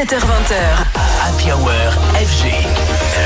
17h20h. Happy Hour FG.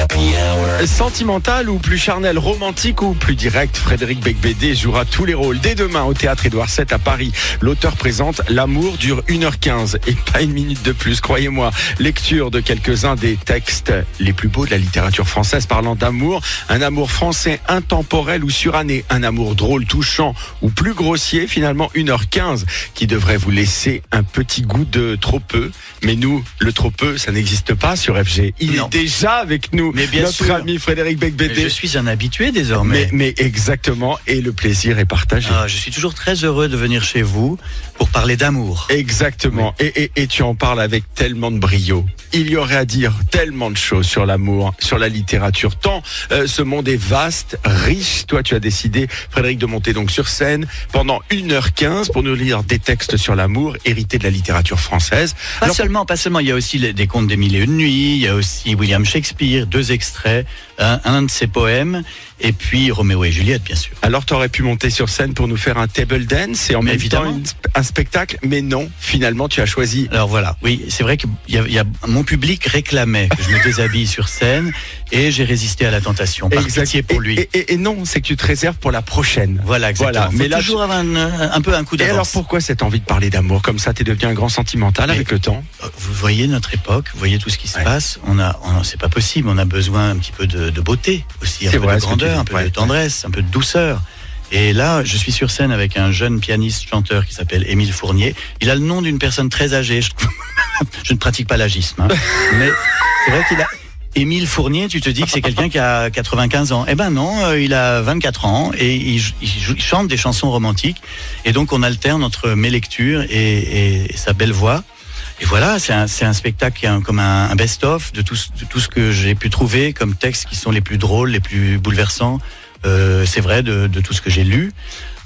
Happy Hour. Sentimental ou plus charnel, romantique ou plus direct, Frédéric Becbédé jouera tous les rôles. Dès demain au théâtre Édouard VII à Paris, l'auteur présente L'amour dure 1h15 et pas une minute de plus, croyez-moi. Lecture de quelques-uns des textes les plus beaux de la littérature française parlant d'amour. Un amour français intemporel ou suranné. Un amour drôle, touchant ou plus grossier. Finalement, 1h15 qui devrait vous laisser un petit goût de trop peu. Mais nous, le trop peu, ça n'existe pas sur FG. Il Non. est déjà avec nous. Mais bien notre sûr. ami Frédéric Becbédé. Je suis un habitué Mais, désormais. mais exactement, et le plaisir est partagé. Ah, je suis toujours très heureux de venir chez vous pour parler d'amour. Exactement, et, et, et tu en parles avec tellement de brio. Il y aurait à dire tellement de choses sur l'amour, sur la littérature, tant euh, ce monde est vaste, riche. Toi, tu as décidé, Frédéric, de monter donc sur scène pendant 1h15 pour nous lire des textes sur l'amour, hérités de la littérature française. Pas Alors, seulement, pas seulement. Il y a aussi les- des contes des mille et une nuits. Il y a aussi William Shakespeare, deux extraits, un, un de ses poèmes, et puis Roméo et Juliette, bien sûr. alors tu aurais pu monter sur scène pour nous faire un table dance et en Mais même évidemment. temps un spectacle, mais non, finalement, tu as choisi Alors voilà, oui, c'est vrai que il y a- il y a- mon public réclamait que je me déshabille sur scène, et j'ai résisté à la tentation. Par Exact. pitié pour Et- lui. Et, et- et non, c'est que tu te réserves pour la prochaine. Voilà, exactement. Voilà, mais là, toujours avoir un, un peu un coup Et alors d'avance. pourquoi cette envie de parler d'amour comme ça T'es devenu un grand sentimental Mais- avec le temps Vous voyez notre époque, vous voyez tout ce qui se Ouais. passe. On a, on, c'est pas possible. On a besoin un petit peu de, de beauté aussi, un peu vrai, de grandeur, un peu ouais. de tendresse, un peu de douceur. Et là, je suis sur scène avec un jeune pianiste chanteur qui s'appelle Émile Fournier. Il a le nom d'une personne très âgée. Je, je ne pratique pas l'agisme, hein. mais c'est vrai qu'il a. Émile Fournier, tu te dis que c'est quelqu'un qui a 95 ans. Eh ben non, euh, il a 24 ans et il, chante des chansons romantiques. Et donc on alterne entre mes lectures et, et sa belle voix. Et voilà, c'est un, spectacle qui est un- comme un, un best-of de tout, ce- de tout ce que j'ai pu trouver comme textes qui sont les plus drôles, les plus bouleversants. Euh, c'est vrai de, de tout ce que j'ai lu.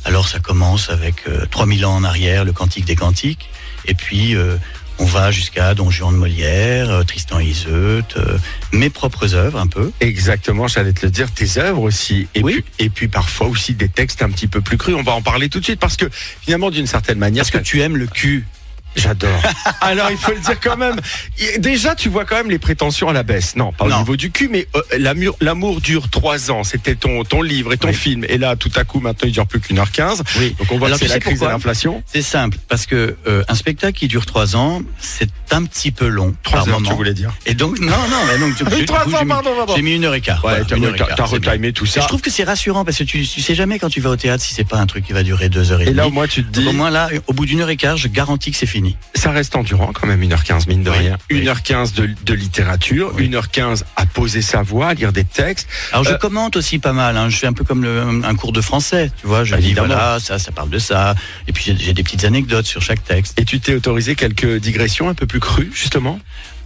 Alors ça commence avec euh, 3000 ans en arrière, le Cantique des Cantiques. Et puis euh, on va jusqu'à Don Juan de Molière, euh, Tristan et Iseut, mes propres œuvres un peu. Exactement, j'allais te le dire, tes œuvres aussi. Et, Oui. puis, et puis parfois aussi des textes un petit peu plus crus. On va en parler tout de suite parce que finalement, d'une certaine manière, Parce que tu aimes le cul. J'adore. Alors il faut le dire quand même. Déjà, tu vois quand même les prétentions à la baisse. Non, pas au Non. niveau du cul, mais euh, l'amour, dure trois ans. C'était ton, ton livre et ton Oui. film. Et là, tout à coup, maintenant, il dure plus qu'une heure quinze. Oui. Donc on voit Alors, que c'est la crise de l'inflation. C'est simple, parce que euh, un spectacle qui dure trois ans, c'est un petit peu long Trois par heures, moment. tu voulais dire. Et donc, non, non, mais donc, j'ai- Trois du coup, ans, j'ai mis- pardon, pardon. J'ai mis une heure et quart. Ouais, voilà, t'as et retimé tout Et ça. je trouve que c'est rassurant parce que tu, tu sais jamais quand tu vas au théâtre si c'est pas un truc qui va durer deux heures et Et demie. là, au moins, tu te dis. Donc, au moins là, au bout d'une heure et quart, je garantis que c'est fini. ça reste endurant quand même, 1h15 mine de Oui, rien. oui. 1h15 de, de littérature, Oui. 1h15 à poser sa voix, à lire des textes. Alors je Euh, commente aussi pas mal. Hein. Je fais un peu comme le- un cours de français. Tu vois, je dis Évidemment. voilà, ça, ça parle de ça. Et puis j'ai des petites anecdotes sur chaque texte. Et tu t'es autorisé quelques digressions un peu plus crues, justement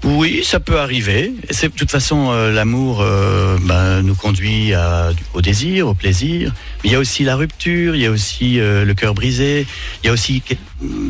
Oui, ça peut arriver. C'est de toute façon euh, l'amour euh, ben, nous conduit à, au désir, au plaisir. Mais il y a aussi la rupture, il y a aussi euh, le cœur brisé. Il y a aussi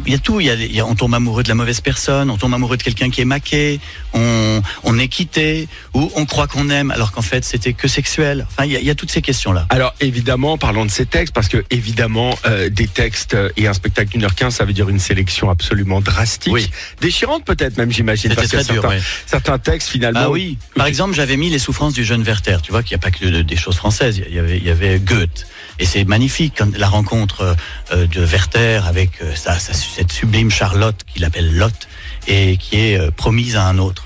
il y a tout. Il y a, il y a- on tombe amoureux de la mauvaise personne, on tombe amoureux de quelqu'un qui est maqué, on, on est quitté ou on croit qu'on aime alors qu'en fait c'était que sexuel. Enfin, il y a, il y a toutes ces questions là. Alors évidemment, parlons de ces textes, parce que évidemment, des textes et un spectacle d'une heure quinze, ça veut dire une sélection absolument drastique. Oui. Déchirante peut-être même, j'imagine. C'était parce que très dur. Certains, ouais. certains textes, finalement... Ah oui. Par exemple, j'avais mis les souffrances du jeune Werther. Tu vois qu'il n'y a pas que de- des choses françaises. Il y avait, il y avait Goethe. Et c'est magnifique quand la rencontre euh, de Werther avec euh, sa, cette sublime Charlotte qu'il appelle Lotte et qui est euh, promise à un autre.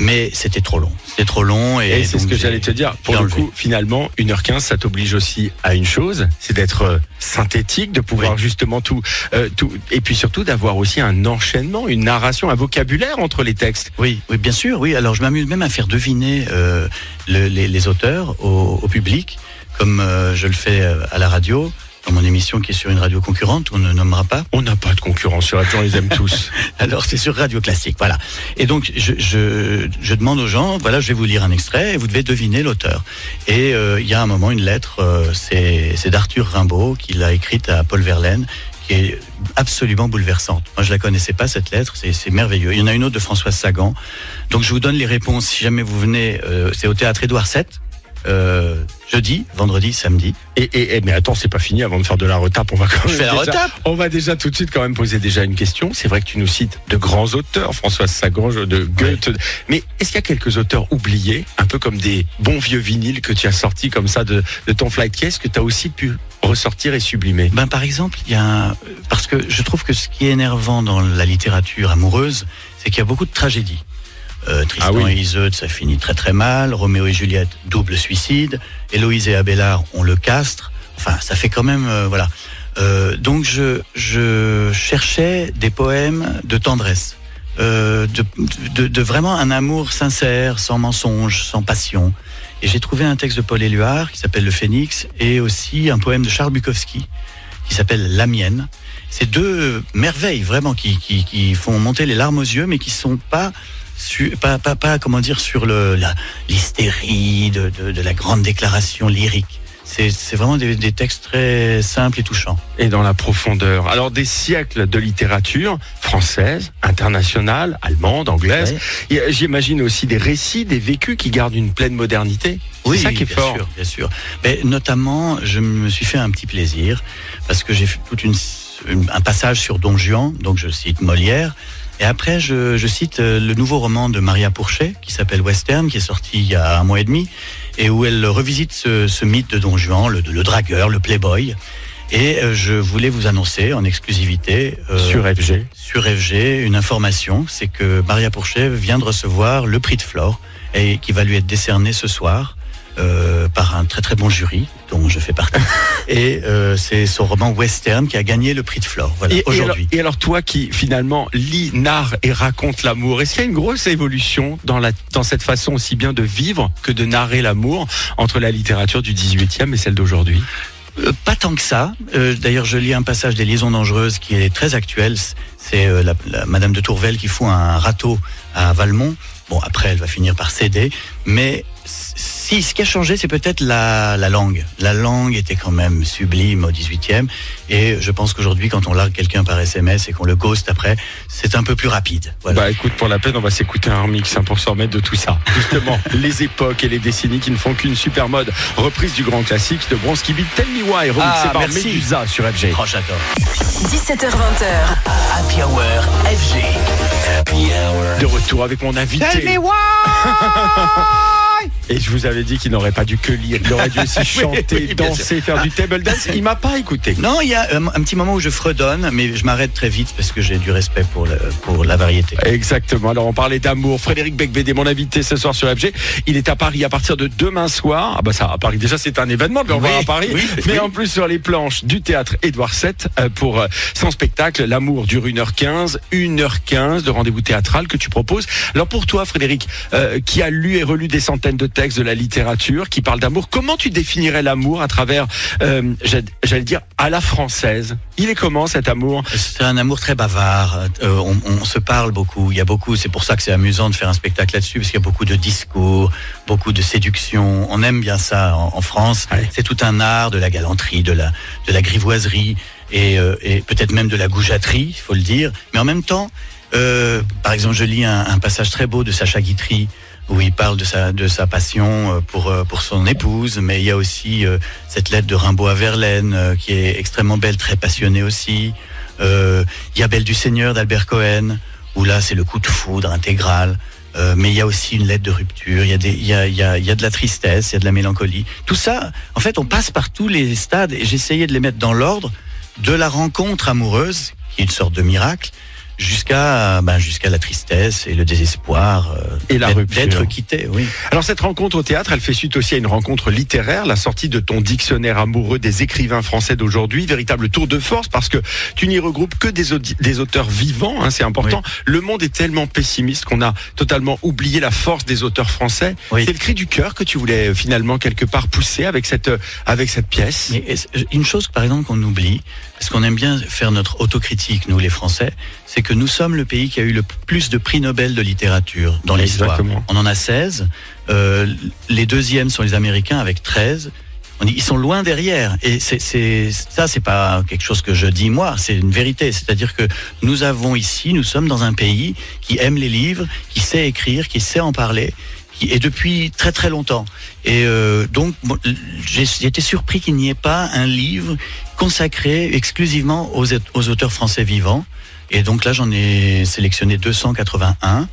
Mais c'était trop long. C'était trop long. Et, Et c'est ce que j'allais te dire. Pour le enlevé. coup, finalement, 1h15, ça t'oblige aussi à une chose, c'est d'être euh, synthétique, de pouvoir Oui. justement tout, euh, tout, et puis surtout d'avoir aussi un enchaînement, une narration, un vocabulaire entre les textes. Oui, oui, bien sûr, oui. Alors je m'amuse même à faire deviner euh, le- les, les auteurs au, au public, comme euh, je le fais à la radio, dans mon émission qui est sur une radio concurrente, on ne nommera pas. On n'a pas de concurrence sur la on les aime tous. Alors c'est sur Radio Classique, voilà. Et donc je, je, je demande aux gens, voilà, je vais vous lire un extrait et vous devez deviner l'auteur. Et euh, il y a un moment une lettre, euh, c'est d'Arthur Rimbaud qui l'a écrite à Paul Verlaine, qui est absolument bouleversante. Moi je la connaissais pas cette lettre, c'est c'est merveilleux. Il y en a une autre de Françoise Sagan. Donc je vous donne les réponses si jamais vous venez. euh, c'est au théâtre Édouard VII euh, jeudi, vendredi, samedi. Et, et, et- mais attends, c'est pas fini avant de faire de la retape. On va quand même la déjà- retape. On va déjà tout de suite quand même poser déjà une question. C'est vrai que tu nous cites de grands auteurs, Françoise Sagan, de Goethe. Mais est-ce qu'il y a quelques auteurs oubliés, un peu comme des bons vieux vinyles que tu as sortis comme ça de, de ton flight case, que tu as aussi pu ressortir et sublimer? Ben, par exemple, il y a un- parce que je trouve que ce qui est énervant dans la littérature amoureuse, c'est qu'il y a beaucoup de tragédies. Euh, Tristan Ah oui. et Iseut, ça finit très très mal. Roméo et Juliette, double suicide. Héloïse et Abélard, on le castre. Enfin, ça fait quand même, euh, voilà. Euh, donc je, je cherchais des poèmes de tendresse, euh, de, de, de vraiment un amour sincère, sans mensonge, sans passion. Et j'ai trouvé un texte de Paul Éluard qui s'appelle Le Phénix et aussi un poème de Charles Bukowski qui s'appelle La mienne. C'est deux merveilles vraiment qui, qui, qui font monter les larmes aux yeux, mais qui sont pas su- pas, pas, pas comment dire sur l'hystérie de, de, de la grande déclaration lyrique. C'est c'est vraiment des, des textes très simples et touchants. et dans la profondeur. Alors des siècles de littérature française, internationale, allemande, anglaise. Euh, J'imagine aussi des récits, des vécus qui gardent une pleine modernité. C'est ça qui est bien fort. sûr, bien sûr. Mais notamment, je me suis fait un petit plaisir parce que j'ai fait toute une, une- un passage sur Don Juan, donc je cite Molière. Et après, je, je cite euh, le nouveau roman de Maria Pourchet qui s'appelle Western, qui est sorti il y a un mois et demi, et où elle revisite ce, ce mythe de Don Juan, le, le dragueur, le playboy. Et euh, je voulais vous annoncer en exclusivité euh, Sur FG. sur FG une information, c'est que Maria Pourchet vient de recevoir le prix de Flore et qui va lui être décerné ce soir euh, par un très très bon jury dont je fais partie. et euh, c'est son roman Western qui a gagné le prix de Flore. Voilà, et aujourd'hui. et alors toi qui finalement lis, narre et raconte l'amour, est-ce qu'il y a une grosse évolution dans, la, dans cette façon aussi bien de vivre que de narrer l'amour entre la littérature du 18e et celle d'aujourd'hui? Euh, pas tant que ça. Euh, D'ailleurs, je lis un passage des Liaisons dangereuses qui est très actuel. C'est euh, la, la Madame de Tourvel qui fout un râteau à Valmont. Bon, après, elle va finir par céder. Mais si, ce qui a changé, c'est peut-être la, la langue. La langue était quand même sublime au 18e. Et je pense qu'aujourd'hui, quand on largue quelqu'un par SMS et qu'on le ghost après, c'est un peu plus rapide. Voilà. Bah écoute, pour la peine, on va s'écouter un remix hein, pour se remettre de tout ça. Justement, les époques et les décennies qui ne font qu'une super mode. Reprise du grand classique de Bronski Beat, Tell Me Why, remixé Ah, par merci. Medusa sur FG. Oh, j'adore. 17h20h. Happy Hour FG. Happy Hour. De retour avec mon invité. Et je vous avais dit qu'il n'aurait pas dû que lire, il aurait dû aussi chanter, oui, danser, faire du table dance. Il m'a pas écouté. Non, il y a un, un petit moment où je fredonne, mais je m'arrête très vite parce que j'ai du respect pour, le, pour la variété. Exactement. Alors on parlait d'amour. Frédéric Becbédé, mon invité ce soir sur FG, il est à Paris à partir de demain soir. Ah bah ça, à Paris déjà c'est un événement de le Oui, à Paris, mais en plus sur les planches du théâtre Édouard VII euh, pour euh, son spectacle. L'amour dure 1h15, 1h15 de rendez-vous théâtral que tu proposes. Alors pour toi, Frédéric, euh, qui a lu et relu des centaines de textes de la littérature qui parlent d'amour, comment tu définirais l'amour à travers, euh, j'allais j'allais dire, à la française? Il est comment cet amour? C'est un amour très bavard. euh, on, on se parle beaucoup. Il y a beaucoup. C'est pour ça que c'est amusant de faire un spectacle là-dessus, parce qu'il y a beaucoup de discours, beaucoup de séduction. On aime bien ça en, en France. Ouais. C'est tout un art de la galanterie, de la de la grivoiserie et, euh, et peut-être même de la goujaterie, il faut le dire. Mais en même temps, euh, par exemple, je lis un, un passage très beau de Sacha Guitry où il parle de sa passion euh, pour euh, pour son épouse, mais il y a aussi euh, cette lettre de Rimbaud à Verlaine qui est extrêmement belle, très passionnée aussi. Il y a Belle du Seigneur d'Albert Cohen, où là c'est le coup de foudre intégral. Mais il y a aussi une lettre de rupture, il, y a, il y a de la tristesse, il y a de la mélancolie. Tout ça, en fait, on passe par tous les stades et j'essayais de les mettre dans l'ordre de la rencontre amoureuse, qui est une sorte de miracle, jusqu'à ben, jusqu'à la tristesse et le désespoir euh, Et la d'être- rupture. d'être quitté. Oui. Alors cette rencontre au théâtre, elle fait suite aussi à une rencontre littéraire, la sortie de ton dictionnaire amoureux des écrivains français d'aujourd'hui, véritable tour de force parce que tu n'y regroupes que des, des auteurs vivants, hein, c'est important. Le monde est tellement pessimiste qu'on a totalement oublié la force des auteurs français. Oui. C'est le cri du cœur que tu voulais euh, finalement quelque part pousser avec cette euh, avec cette pièce. Mais est-ce- une chose, par exemple, qu'on oublie, parce qu'on aime bien faire notre autocritique, nous les Français, c'est que nous sommes le pays qui a eu le plus de prix Nobel de littérature dans l'histoire. On en a 16. Euh, les deuxièmes sont les Américains avec 13. On dit, ils sont loin derrière. Et c'est, ça, c'est pas quelque chose que je dis moi, c'est une vérité. C'est-à-dire que nous avons ici, nous sommes dans un pays qui aime les livres, qui sait écrire, qui sait en parler, et depuis très très longtemps. Et euh, donc, j'ai été surpris qu'il n'y ait pas un livre consacré exclusivement aux auteurs français vivants. Et donc là, j'en ai sélectionné 281.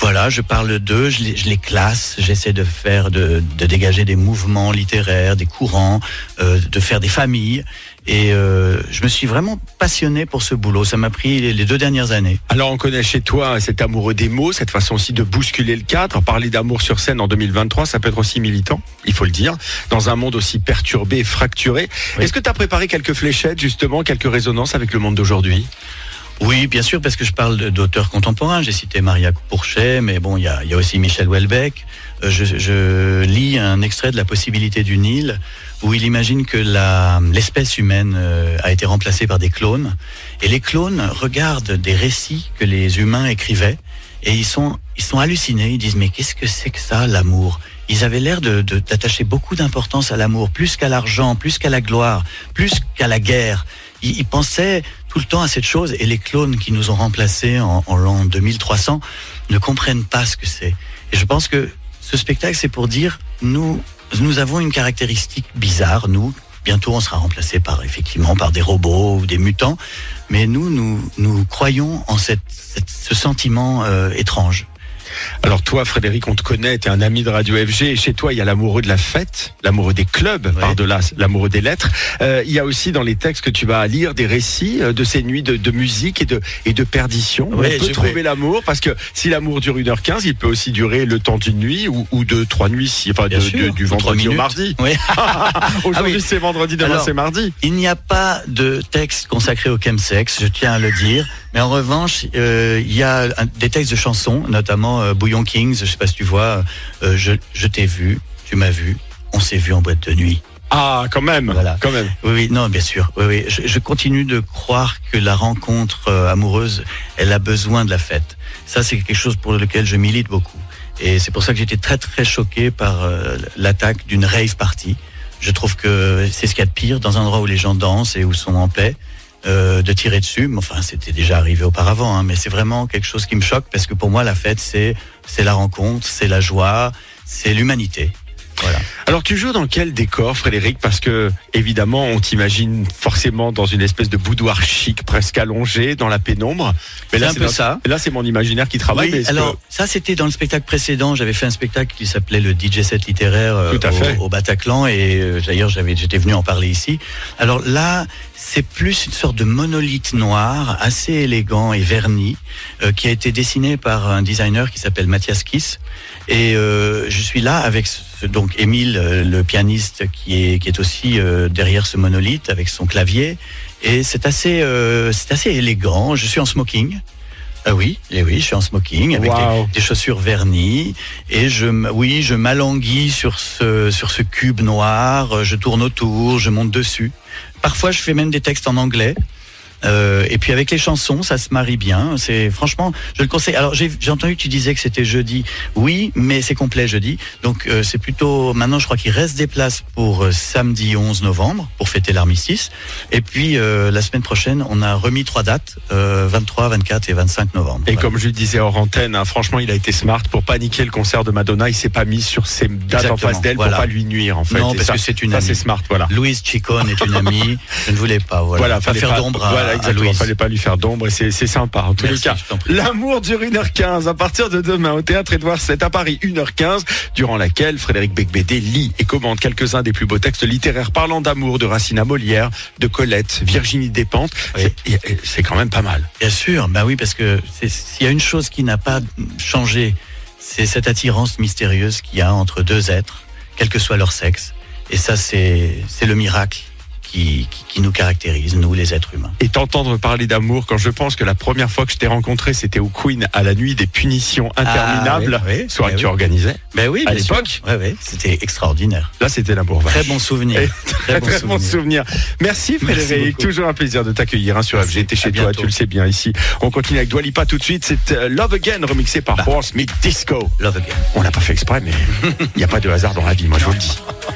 Voilà, je parle d'eux, je les, je les classe, j'essaie de faire, de, de dégager des mouvements littéraires, des courants, euh, de faire des familles. Et euh, je me suis vraiment passionné pour ce boulot. Ça m'a pris les, les deux dernières années. Alors on connaît chez toi cet amoureux des mots, cette façon aussi de bousculer le cadre. Parler d'amour sur scène en 2023, ça peut être aussi militant, il faut le dire, dans un monde aussi perturbé et fracturé. Oui. Est-ce que tu as préparé quelques fléchettes, justement, quelques résonances avec le monde d'aujourd'hui? Oui, bien sûr, parce que je parle d'auteurs contemporains. J'ai cité Maria Pourchet, mais bon, il y a, aussi Michel Houellebecq. Euh, Je, lis un extrait de La possibilité du Nil, où il imagine que l'espèce humaine euh, a été remplacée par des clones. Et les clones regardent des récits que les humains écrivaient, et ils sont, ils sont hallucinés. Ils disent, mais qu'est-ce que c'est que ça, l'amour? Ils avaient l'air de- de- d'attacher beaucoup d'importance à l'amour, plus qu'à l'argent, plus qu'à la gloire, plus qu'à la guerre. Ils pensaient tout le temps à cette chose et les clones qui nous ont remplacés en, l'an 2300 ne comprennent pas ce que c'est. Et je pense que ce spectacle, c'est pour dire, nous, nous avons une caractéristique bizarre, nous. Bientôt, on sera remplacé par, effectivement, par des robots ou des mutants. Mais nous, nous, croyons en ce sentiment euh, étrange. Alors toi, Frédéric, on te connaît, tu es un ami de Radio FG, et chez toi, il y a l'amoureux de la fête, l'amoureux des clubs, Ouais. par-delà l'amoureux des lettres. Euh, il y a aussi dans les textes que tu vas lire des récits euh, de ces nuits de, de musique et de, et de perdition. Ouais, on peut je- trouver l'amour, parce que si l'amour dure 1h15, il peut aussi durer le temps d'une nuit ou, ou de trois nuits, si, enfin Bien de- sûr, de- du vendredi au mardi. Oui. Aujourd'hui, oui. c'est vendredi, demain, c'est mardi. Il n'y a pas de texte consacré au chemsex, je tiens à le dire. Mais en revanche, euh, il y a des textes de chansons, notamment euh, Bouillon Kings, je sais pas si tu vois, euh, je, je t'ai vu, tu m'as vu, on s'est vu en boîte de nuit. Ah, quand même, Voilà. quand même. Oui, oui, non, bien sûr. Oui, oui. Je, je continue de croire que la rencontre euh, amoureuse, elle a besoin de la fête. Ça, c'est quelque chose pour lequel je milite beaucoup. Et c'est pour ça que j'étais très, très choqué par euh, l'attaque d'une rave party. Je trouve que c'est ce qu'il y a de pire dans un endroit où les gens dansent et où sont en paix. Euh, de tirer dessus, Mais enfin c'était déjà arrivé auparavant, hein, mais c'est vraiment quelque chose qui me choque parce que pour moi la fête c'est c'est la rencontre, c'est la joie, c'est l'humanité. Voilà. Alors tu joues dans quel décor, Frédéric? Parce que évidemment, on t'imagine forcément dans une espèce de boudoir chic, presque allongé, dans la pénombre. Mais C'est là, un peu notre- ça. Là, c'est mon imaginaire qui travaille. Oui, mais alors que- ça c'était dans le spectacle précédent. J'avais fait un spectacle qui s'appelait le DJ set littéraire euh, Tout à au, fait. au Bataclan et euh, d'ailleurs j'avais j'étais venu en parler ici. Alors là c'est plus une sorte de monolithe noir assez élégant et verni euh, qui a été dessiné par un designer qui s'appelle Mathias Kiss et euh, je suis là avec ce- donc Émile euh, le pianiste qui est qui est aussi derrière ce monolithe avec son clavier et c'est assez c'est assez élégant. Je suis en smoking. Ah oui, eh oui, je suis en smoking avec Wow. des, des chaussures vernies et je, oui, je m'alanguis sur ce sur ce cube noir. Je tourne autour, je monte dessus. Parfois, je fais même des textes en anglais. Euh, et puis avec les chansons, ça se marie bien. C'est franchement, je le conseille. Alors j'ai entendu que tu disais que c'était jeudi. Oui, mais c'est complet jeudi. Donc euh, c'est plutôt maintenant. Je crois qu'il reste des places pour euh, samedi 11 novembre pour fêter l'armistice. Et puis euh, la semaine prochaine, on a remis trois dates euh, 23, 24 et 25 novembre. Et Voilà. comme je le disais hors antenne, hein, franchement, il a été smart pour paniquer le concert de Madonna. Il s'est pas mis sur ses dates en face d'elle voilà. pour pas lui nuire, en fait. Non, Et parce ça, que c'est une ça, amie. c'est smart, voilà. Louise Chicone est une amie. Je ne voulais pas. Voilà. Voilà, pas faire à, voilà, à exactement. Louise. Fallait pas lui faire d'ombre et c'est sympa. En tous Merci, les cas, l'amour dure 1h15 à partir de demain au théâtre Édouard VII à Paris, 1h15, durant laquelle Frédéric Becbédé lit et commente quelques-uns des plus beaux textes littéraires parlant d'amour de Racine à Molière, de Colette, Virginie Despentes. Oui. C'est- quand même pas mal. Bien sûr, bah oui, parce que s'il y a une chose qui n'a pas changé, c'est cette attirance mystérieuse qu'il y a entre deux êtres, quel que soit leur sexe. Et ça, c'est c'est le miracle qui, qui, qui nous caractérise, nous, les êtres humains. Et t'entendre parler d'amour quand je pense que la première fois que je t'ai rencontré, c'était au Queen à la nuit des punitions interminables, Ah, oui, oui, soirée oui, que tu organisais. Ben oui, À l'époque c'était extraordinaire. Là, c'était l'amour. Très bon souvenir. Et Très Très bon souvenir. souvenir. Merci Frédéric, toujours un plaisir de t'accueillir hein, sur. FG. T'es chez toi, bientôt. tu le sais bien ici. On continue avec Dwalipa tout de suite. C'est euh, Love Again remixé par Bah. Meet Disco. Love again. On l'a pas fait exprès, mais il n'y a pas de hasard dans la vie, moi je vous le dis.